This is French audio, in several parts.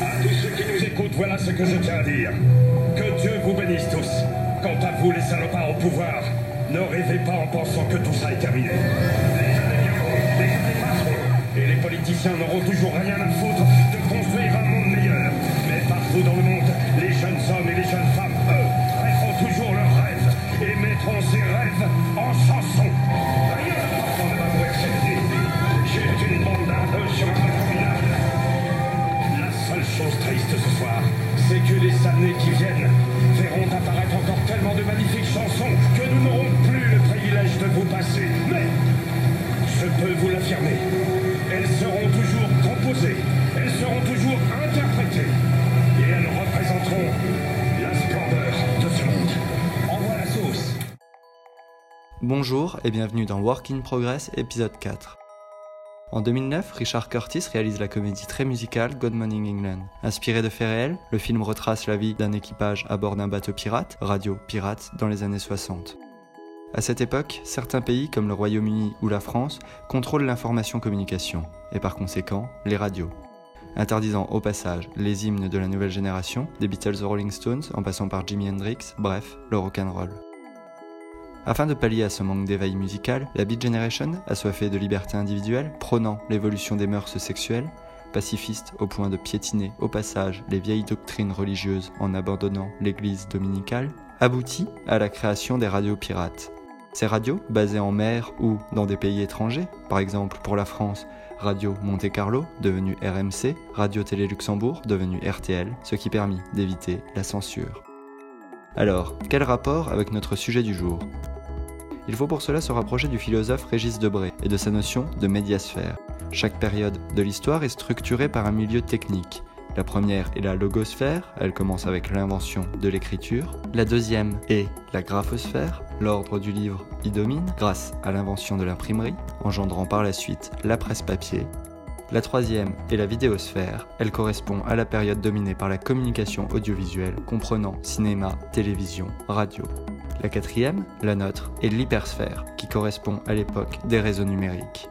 À tous ceux qui nous écoutent, voilà ce que je tiens à dire. Que Dieu vous bénisse tous. Quant à vous, les salopards au pouvoir, ne rêvez pas en pensant que tout ça est terminé. Les et les politiciens n'auront toujours rien à foutre de construire un monde meilleur. Mais partout dans le monde, Bonjour et bienvenue dans Work in Progress épisode 4. En 2009, Richard Curtis réalise la comédie très musicale Good Morning England. Inspiré de faits réels, le film retrace la vie d'un équipage à bord d'un bateau pirate, Radio Pirate, dans les années 60. À cette époque, certains pays comme le Royaume-Uni ou la France contrôlent l'information-communication, et par conséquent, les radios. Interdisant au passage les hymnes de la nouvelle génération, des Beatles aux Rolling Stones, en passant par Jimi Hendrix, bref, le rock'n'roll. Afin de pallier à ce manque d'éveil musical, la Beat Generation, assoiffée de liberté individuelle, prônant l'évolution des mœurs sexuelles, pacifiste au point de piétiner au passage les vieilles doctrines religieuses en abandonnant l'église dominicale, aboutit à la création des radios pirates. Ces radios, basées en mer ou dans des pays étrangers, par exemple pour la France, Radio Monte Carlo, devenu RMC, Radio Télé Luxembourg, devenu RTL, ce qui permit d'éviter la censure. Alors, quel rapport avec notre sujet du jour? Il faut pour cela se rapprocher du philosophe Régis Debray et de sa notion de médiasphère. Chaque période de l'histoire est structurée par un milieu technique. La première est la logosphère, elle commence avec l'invention de l'écriture. La deuxième est la graphosphère, l'ordre du livre y domine grâce à l'invention de l'imprimerie, engendrant par la suite la presse papier. La troisième est la vidéosphère. Elle correspond à la période dominée par la communication audiovisuelle, comprenant cinéma, télévision, radio. La quatrième, la nôtre, est l'hypersphère, qui correspond à l'époque des réseaux numériques.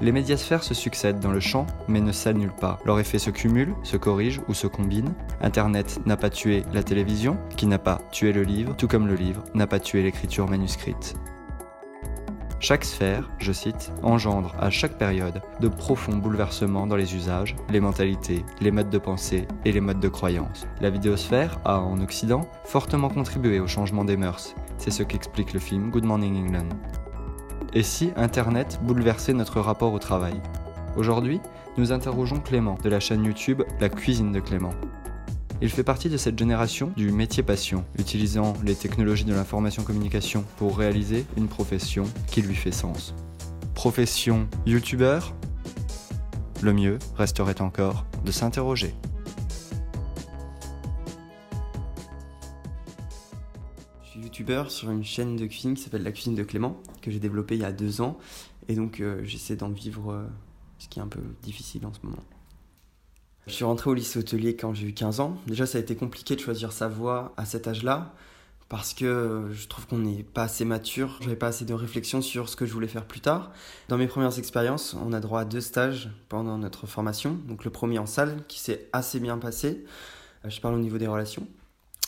Les médiasphères se succèdent dans le champ, mais ne s'annulent pas. Leurs effets se cumulent, se corrigent ou se combinent. Internet n'a pas tué la télévision, qui n'a pas tué le livre, tout comme le livre n'a pas tué l'écriture manuscrite. Chaque sphère, je cite, engendre à chaque période de profonds bouleversements dans les usages, les mentalités, les modes de pensée et les modes de croyance. La vidéosphère a, en Occident, fortement contribué au changement des mœurs. C'est ce qu'explique le film Good Morning England. Et si Internet bouleversait notre rapport au travail? Aujourd'hui, nous interrogeons Clément de la chaîne YouTube La cuisine de Clément. Il fait partie de cette génération du métier passion, utilisant les technologies de l'information-communication pour réaliser une profession qui lui fait sens. Profession youtubeur? Le mieux resterait encore de s'interroger. Je suis youtubeur sur une chaîne de cuisine qui s'appelle La Cuisine de Clément, que j'ai développée il y a deux ans, et donc euh, j'essaie d'en vivre, euh, ce qui est un peu difficile en ce moment. Je suis rentré au lycée hôtelier quand j'ai eu 15 ans. Déjà, ça a été compliqué de choisir sa voie à cet âge-là, parce que je trouve qu'on n'est pas assez mature. J'avais pas assez de réflexion sur ce que je voulais faire plus tard. Dans mes premières expériences, on a droit à deux stages pendant notre formation. Donc le premier en salle, qui s'est assez bien passé. Euh, Je parle au niveau des relations.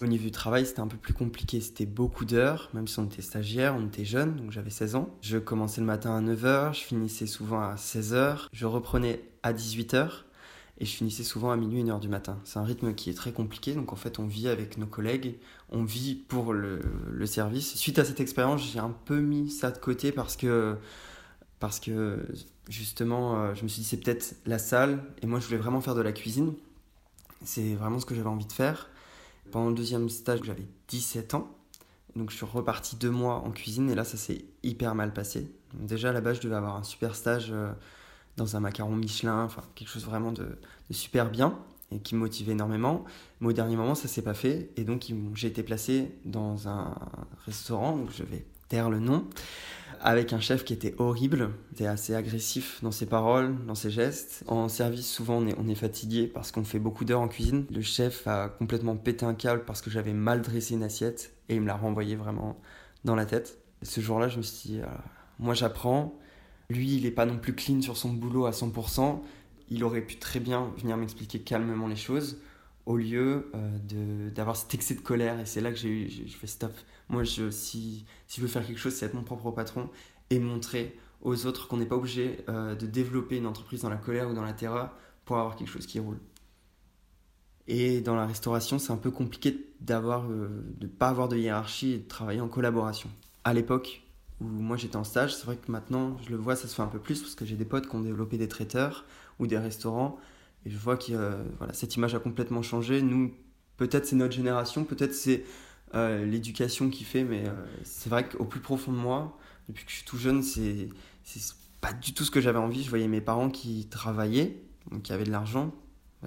Au niveau du travail, c'était un peu plus compliqué. C'était beaucoup d'heures, même si on était stagiaire, on était jeune, donc j'avais 16 ans. Je commençais le matin à 9h, je finissais souvent à 16h, je reprenais à 18h et je finissais souvent à minuit, 1h du matin. C'est un rythme qui est très compliqué, donc en fait on vit avec nos collègues, on vit pour le, le service. Suite à cette expérience, j'ai un peu mis ça de côté parce que, parce que justement, euh, je me suis dit c'est peut-être la salle, et moi je voulais vraiment faire de la cuisine. C'est vraiment ce que j'avais envie de faire. Pendant le deuxième stage, j'avais 17 ans. Donc je suis reparti deux mois en cuisine et là ça s'est hyper mal passé. Donc, déjà là-bas je devais avoir un super stage euh, dans un macaron Michelin, enfin quelque chose vraiment de, super bien et qui me motivait énormément. Mais au dernier moment ça s'est pas fait et donc j'ai été placé dans un restaurant où je vais taire le nom avec un chef qui était horrible, il était assez agressif dans ses paroles, dans ses gestes. En service, souvent, on est, on est fatigué parce qu'on fait beaucoup d'heures en cuisine. Le chef a complètement pété un câble parce que j'avais mal dressé une assiette et il me l'a renvoyé vraiment dans la tête. Ce jour-là, je me suis dit, euh, moi j'apprends, Lui, il n'est pas non plus clean sur son boulot à 100%. Il aurait pu très bien venir m'expliquer calmement les choses au lieu euh, d'avoir cet excès de colère. Et c'est là que j'ai fait stop. Moi, je, si, si je veux faire quelque chose, c'est être mon propre patron et montrer aux autres qu'on n'est pas obligé euh, de développer une entreprise dans la colère ou dans la terreur pour avoir quelque chose qui roule. Et dans la restauration, c'est un peu compliqué d'avoir, euh, de ne pas avoir de hiérarchie et de travailler en collaboration. À l'époque où moi j'étais en stage, c'est vrai que maintenant, je le vois, ça se fait un peu plus parce que j'ai des potes qui ont développé des traiteurs ou des restaurants et je vois que euh, voilà, cette image a complètement changé. Nous, peut-être c'est notre génération, peut-être c'est euh, l'éducation qui fait, mais c'est vrai qu'au plus profond de moi, depuis que je suis tout jeune, c'est pas du tout ce que j'avais envie. Je voyais mes parents qui travaillaient, donc qui avaient de l'argent,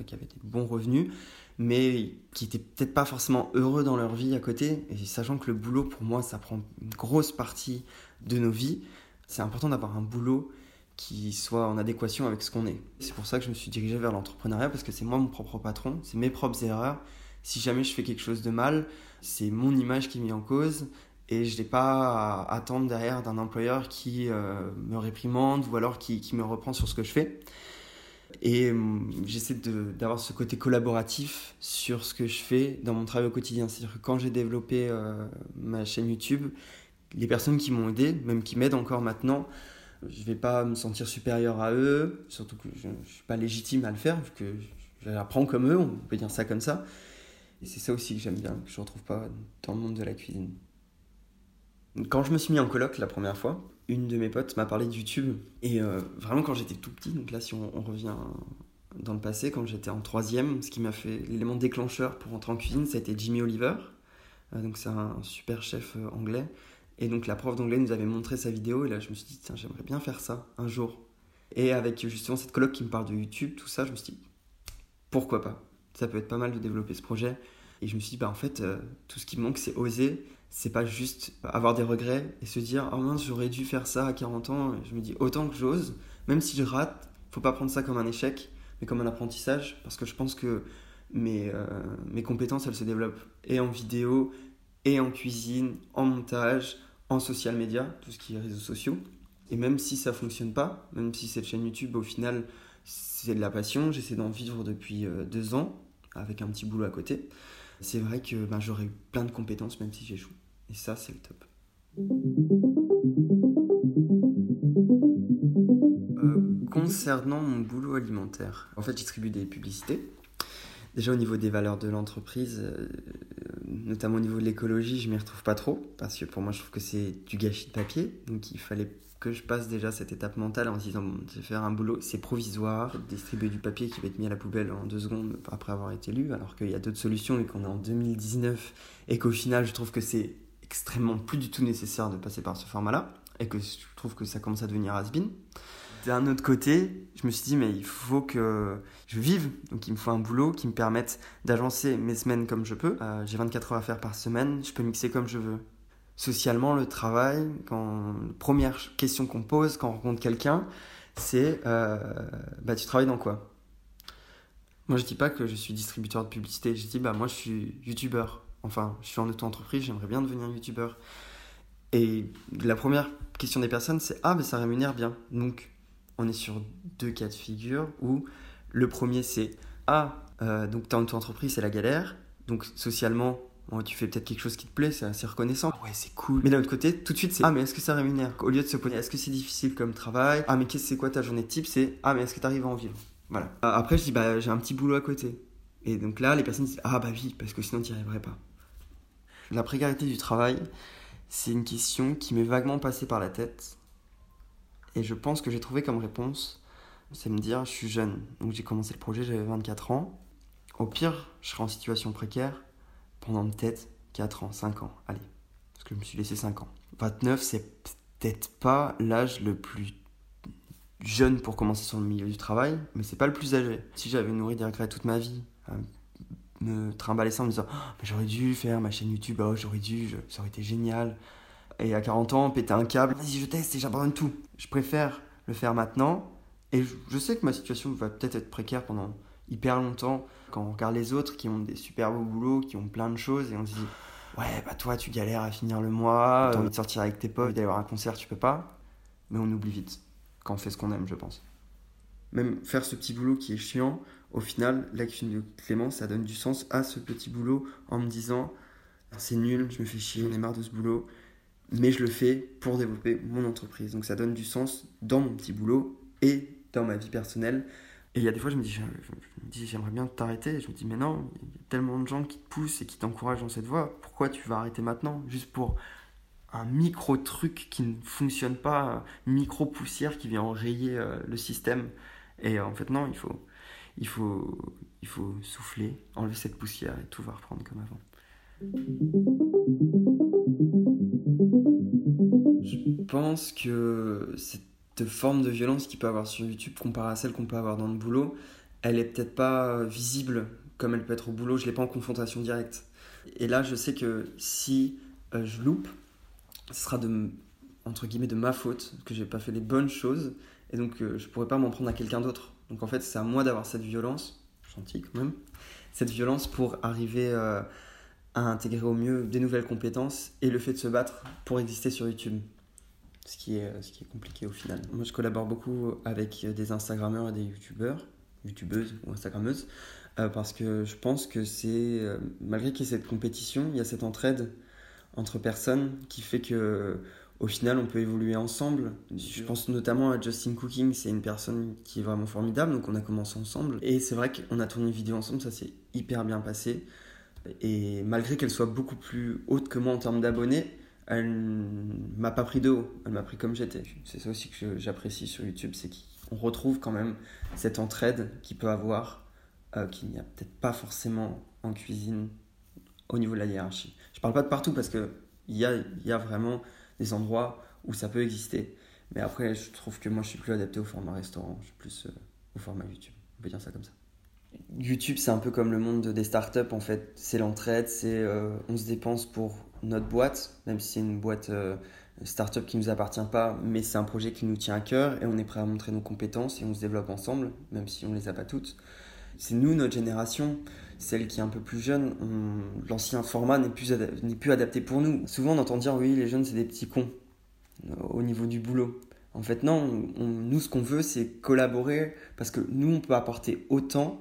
qui avaient des bons revenus, mais qui n'étaient peut-être pas forcément heureux dans leur vie à côté. Et sachant que le boulot, pour moi, ça prend une grosse partie de nos vies, c'est important d'avoir un boulot qui soit en adéquation avec ce qu'on est. C'est pour ça que je me suis dirigé vers l'entrepreneuriat, parce que c'est moi mon propre patron, c'est mes propres erreurs. Si jamais je fais quelque chose de mal, c'est mon image qui est mise en cause, et je n'ai pas à attendre derrière d'un employeur qui euh, me réprimande ou alors qui, me reprend sur ce que je fais. Et hum, j'essaie d'avoir ce côté collaboratif sur ce que je fais dans mon travail au quotidien. C'est-à-dire que quand j'ai développé euh, ma chaîne YouTube, les personnes qui m'ont aidé, même qui m'aident encore maintenant, je ne vais pas me sentir supérieur à eux, surtout que je ne suis pas légitime à le faire, vu que j'apprends comme eux, on peut dire ça comme ça. Et c'est ça aussi que j'aime bien, que je ne retrouve pas dans le monde de la cuisine. Quand je me suis mis en coloc la première fois, une de mes potes m'a parlé de YouTube. Et euh, vraiment, quand j'étais tout petit, donc là, si on, revient dans le passé, quand j'étais en troisième, ce qui m'a fait l'élément déclencheur pour rentrer en cuisine, ça a été Jimmy Oliver. Euh, donc, c'est un super chef euh, anglais. Et donc, la prof d'anglais nous avait montré sa vidéo. Et là, je me suis dit, tiens, j'aimerais bien faire ça un jour. Et avec justement cette coloc qui me parle de YouTube, tout ça, je me suis dit, pourquoi pas? Ça peut être pas mal de développer ce projet. Et je me suis dit, bah en fait, tout ce qui me manque, c'est oser c'est pas juste avoir des regrets et se dire oh mince j'aurais dû faire ça à 40 ans. Je me dis autant que j'ose. Même si je rate faut pas prendre ça comme un échec mais comme un apprentissage parce que je pense que mes, euh, mes compétences elles se développent. Et en vidéo et en cuisine en montage en social media tout ce qui est réseaux sociaux. Et même si ça fonctionne pas même si cette chaîne YouTube au final c'est de la passion j'essaie d'en vivre depuis euh, deux ans avec un petit boulot à côté c'est vrai que ben, j'aurais plein de compétences même si j'échoue. Et ça, c'est le top. Euh, concernant mon boulot alimentaire, en fait, je distribue des publicités. Déjà au niveau des valeurs de l'entreprise, euh, notamment au niveau de l'écologie, je m'y retrouve pas trop parce que pour moi, je trouve que c'est du gâchis de papier. Donc il fallait que je passe déjà cette étape mentale en disant bon, faire un boulot, c'est provisoire, distribuer du papier qui va être mis à la poubelle en deux secondes après avoir été lu, alors qu'il y a d'autres solutions et qu'on est en 2019 et qu'au final je trouve que c'est extrêmement plus du tout nécessaire de passer par ce format-là et que je trouve que ça commence à devenir has-been. D'un autre côté, je me suis dit mais il faut que je vive, donc il me faut un boulot qui me permette d'agencer mes semaines comme je peux. Euh, j'ai 24 heures à faire par semaine, je peux mixer comme je veux socialement, le travail, quand première question qu'on pose quand on rencontre quelqu'un, c'est euh, bah, tu travailles dans quoi? Moi, je dis pas que je suis distributeur de publicité. Je dis bah moi, je suis youtubeur. Enfin, je suis en auto-entreprise, j'aimerais bien devenir youtubeur. Et la première question des personnes, c'est ah, mais ça rémunère bien. Donc, on est sur deux cas de figure où le premier, c'est ah, euh, donc en auto-entreprise, c'est la galère. Donc, socialement, tu fais peut-être quelque chose qui te plaît, c'est assez reconnaissant. Ah ouais, c'est cool. Mais d'un autre côté, tout de suite, c'est Ah, mais est-ce que ça rémunère? Au lieu de se poser Est-ce que c'est difficile comme travail? Ah, mais qu'est-ce c'est quoi ta journée de type? C'est Ah, mais est-ce que tu arrives à en vivre? Voilà. Euh, après, je dis Bah, j'ai un petit boulot à côté. Et donc là, les personnes disent Ah, bah oui, parce que sinon, tu n'y arriverais pas. La précarité du travail, c'est une question qui m'est vaguement passée par la tête. Et je pense que j'ai trouvé comme réponse c'est me dire Je suis jeune. Donc j'ai commencé le projet, j'avais 24 ans. Au pire, je serai en situation précaire pendant peut-être 4 ans, 5 ans, allez, parce que je me suis laissé 5 ans. 29, c'est peut-être pas l'âge le plus jeune pour commencer sur le milieu du travail, mais c'est pas le plus âgé. Si j'avais nourri des regrets toute ma vie, me trimballer ça en me disant oh, j'aurais dû faire ma chaîne YouTube, oh, j'aurais dû, ça aurait été génial. Et à 40 ans, péter un câble, vas-y, je teste et j'abandonne tout. Je préfère le faire maintenant. Et je sais que ma situation va peut-être être précaire pendant hyper longtemps. Quand on regarde les autres qui ont des super beaux boulots, qui ont plein de choses, et on se dit Ouais, bah toi, tu galères à finir le mois, t'as envie de sortir avec tes potes, d'aller voir un concert, tu peux pas. Mais on oublie vite. quand on fait ce qu'on aime, je pense. Même faire ce petit boulot qui est chiant, au final, l'action de Clément, ça donne du sens à ce petit boulot en me disant c'est nul, je me fais chier, j'en ai marre de ce boulot, mais je le fais pour développer mon entreprise. Donc ça donne du sens dans mon petit boulot et dans ma vie personnelle. Et il y a des fois, je me dis, j'aimerais bien t'arrêter. Je me dis, mais non, il y a tellement de gens qui te poussent et qui t'encouragent dans cette voie. Pourquoi tu vas arrêter maintenant? Juste pour un micro truc qui ne fonctionne pas, micro poussière qui vient enrayer euh, le système. Et en fait, non, il faut, il faut, il faut souffler, enlever cette poussière et tout va reprendre comme avant. Pense que cette forme de violence qu'il peut avoir sur YouTube comparée à celle qu'on peut avoir dans le boulot, elle est peut-être pas visible comme elle peut être au boulot, je l'ai pas en confrontation directe. Et là, je sais que si euh, je loupe, ce sera de entre guillemets de ma faute que j'ai pas fait les bonnes choses et donc euh, je pourrais pas m'en prendre à quelqu'un d'autre. Donc en fait, c'est à moi d'avoir cette violence, gentille quand même, cette violence pour arriver euh, à intégrer au mieux des nouvelles compétences et le fait de se battre pour exister sur YouTube. Ce qui est, ce qui est compliqué au final. Moi, je collabore beaucoup avec des Instagrammeurs et des YouTubeurs, YouTubeuses ou Instagrammeuses, euh, parce que je pense que c'est, euh, malgré qu'il y ait cette compétition, il y a cette entraide entre personnes qui fait que au final, on peut évoluer ensemble. Je pense notamment à Justin Cooking, c'est une personne qui est vraiment formidable, donc on a commencé ensemble. Et c'est vrai qu'on a tourné une vidéo ensemble, ça s'est hyper bien passé. Et malgré qu'elle soit beaucoup plus haute que moi en termes d'abonnés, elle m'a pas pris de haut, elle m'a pris comme j'étais. C'est ça aussi que j'apprécie sur YouTube, c'est qu'on retrouve quand même cette entraide qu'il peut avoir, euh, qu'il n'y a peut-être pas forcément en cuisine au niveau de la hiérarchie. Je parle pas de partout parce qu'il y a, y a vraiment des endroits où ça peut exister. Mais après, je trouve que moi, je suis plus adapté au format restaurant, je suis plus euh, au format YouTube. On peut dire ça comme ça. YouTube, c'est un peu comme le monde des startups, en fait. C'est l'entraide, c'est euh, on se dépense pour notre boîte, même si c'est une boîte euh, startup qui ne nous appartient pas, mais c'est un projet qui nous tient à cœur et on est prêt à montrer nos compétences et on se développe ensemble, même si on ne les a pas toutes. C'est nous, notre génération, celle qui est un peu plus jeune, l'ancien format n'est plus, plus adapté pour nous. Souvent, on entend dire oui, les jeunes, c'est des petits cons euh, au niveau du boulot. En fait, non, nous, ce qu'on veut, c'est collaborer parce que nous, on peut apporter autant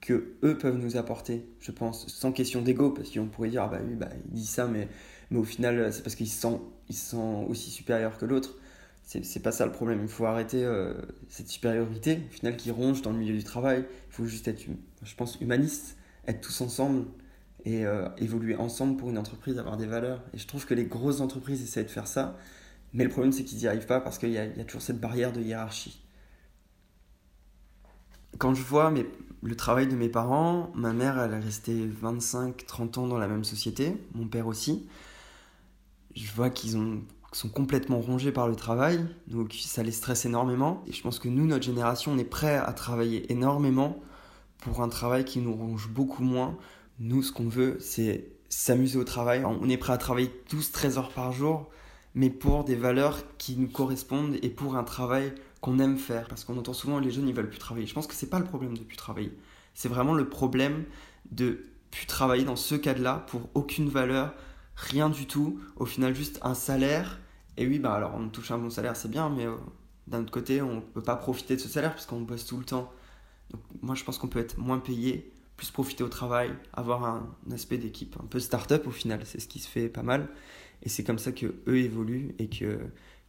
que eux peuvent nous apporter, je pense, sans question d'ego, parce qu'on pourrait dire, ah bah oui, bah, il dit ça, mais, mais au final, c'est parce qu'il se sent, il se sent aussi supérieur que l'autre. C'est pas ça le problème. Il faut arrêter euh, cette supériorité, au final, qui ronge dans le milieu du travail. Il faut juste être, je pense, humaniste, être tous ensemble et euh, évoluer ensemble pour une entreprise, avoir des valeurs. Et je trouve que les grosses entreprises essaient de faire ça, mais le problème, c'est qu'ils n'y arrivent pas parce qu'il y, y, a toujours cette barrière de hiérarchie. Quand je vois mes, le travail de mes parents, ma mère, elle est restée 25-30 ans dans la même société, mon père aussi. Je vois qu'ils sont complètement rongés par le travail, donc ça les stresse énormément. Et je pense que nous, notre génération, on est prêt à travailler énormément pour un travail qui nous ronge beaucoup moins. Nous, ce qu'on veut, c'est s'amuser au travail. On est prêt à travailler 12-13 heures par jour, mais pour des valeurs qui nous correspondent et pour un travail qu'on aime faire. Parce qu'on entend souvent les jeunes, ils veulent plus travailler. Je pense que c'est pas le problème de plus travailler. C'est vraiment le problème de plus travailler dans ce cadre-là pour aucune valeur, rien du tout. Au final, juste un salaire. Et oui, bah alors on touche un bon salaire, c'est bien, mais euh, d'un autre côté, on peut pas profiter de ce salaire parce qu'on bosse tout le temps. Donc moi, je pense qu'on peut être moins payé, plus profiter au travail, avoir un, aspect d'équipe un peu start-up au final. C'est ce qui se fait pas mal. Et c'est comme ça que eux évoluent et que,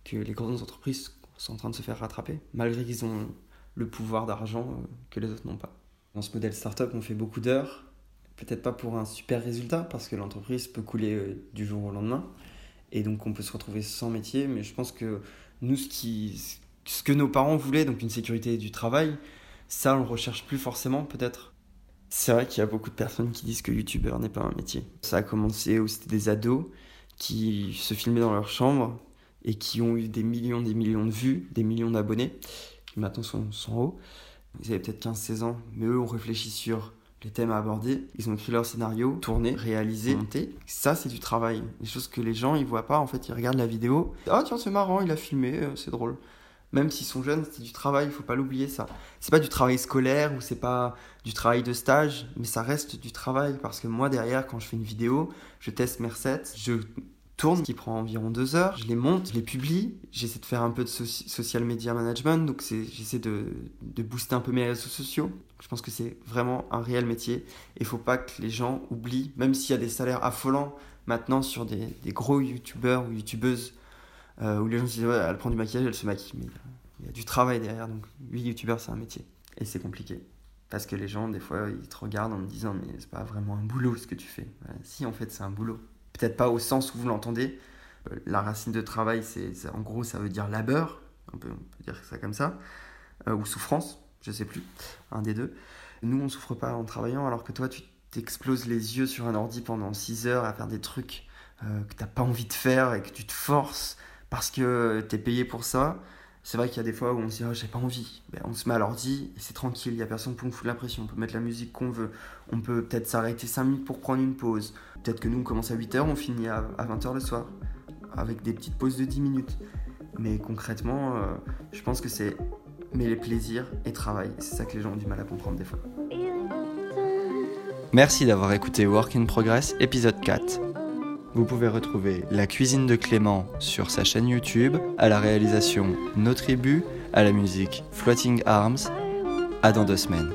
que les grandes entreprises sont en train de se faire rattraper, malgré qu'ils ont le pouvoir d'argent euh, que les autres n'ont pas. Dans ce modèle startup, on fait beaucoup d'heures, peut-être pas pour un super résultat, parce que l'entreprise peut couler euh, du jour au lendemain, et donc on peut se retrouver sans métier, mais je pense que nous, ce, qui, ce que nos parents voulaient, donc une sécurité du travail, ça, on le recherche plus forcément, peut-être. C'est vrai qu'il y a beaucoup de personnes qui disent que youtubeur n'est pas un métier. Ça a commencé où c'était des ados qui se filmaient dans leur chambre et qui ont eu des millions, des millions de vues, des millions d'abonnés, qui maintenant sont, sont hauts. Ils avaient peut-être 15-16 ans, mais eux ont réfléchi sur les thèmes à aborder, ils ont écrit leur scénario, tourné, réalisé, monté. Ça, c'est du travail. Des choses que les gens, ils voient pas. En fait, ils regardent la vidéo. Ah, tiens, c'est marrant, il a filmé, euh, c'est drôle. Même s'ils sont jeunes, c'est du travail, il faut pas l'oublier ça. C'est pas du travail scolaire ou c'est pas du travail de stage, mais ça reste du travail parce que moi derrière, quand je fais une vidéo, je teste mes recettes, je tourne, qui prend environ deux heures. Je les monte, je les publie. J'essaie de faire un peu de social media management, donc j'essaie de, de, booster un peu mes réseaux sociaux. Je pense que c'est vraiment un réel métier. Il faut pas que les gens oublient, même s'il y a des salaires affolants maintenant sur des, des gros youtubeurs ou youtubeuses, euh, où les gens se disent ouais, elle prend du maquillage, elle se maquille. Mais il y a du travail derrière, donc oui, youtubeur c'est un métier. Et c'est compliqué. Parce que les gens, des fois, ils te regardent en me disant mais c'est pas vraiment un boulot ce que tu fais. si, en fait, c'est un boulot peut-être pas au sens où vous l'entendez. Euh, la racine de travail, c'est en gros, ça veut dire labeur, on peut, dire ça comme ça, euh, ou souffrance, je sais plus, un des deux. Nous, on souffre pas en travaillant, alors que toi, tu t'exploses les yeux sur un ordi pendant 6 heures à faire des trucs euh, que t'as pas envie de faire et que tu te forces parce que tu es payé pour ça. C'est vrai qu'il y a des fois où on se dit oh, j'ai pas envie. Ben, on se met à l'ordi et c'est tranquille, il y a personne pour nous foutre l'impression. On peut mettre la musique qu'on veut. On peut peut-être s'arrêter 5 minutes pour prendre une pause. Peut-être que nous on commence à 8h, on finit à, 20h le soir. Avec des petites pauses de 10 minutes. Mais concrètement, euh, je pense que c'est mêler plaisir et travail. C'est ça que les gens ont du mal à comprendre des fois. Merci d'avoir écouté Work in Progress épisode 4. Vous pouvez retrouver La cuisine de Clément sur sa chaîne YouTube, à la réalisation Nos Tribus, à la musique Floating Arms. À dans deux semaines.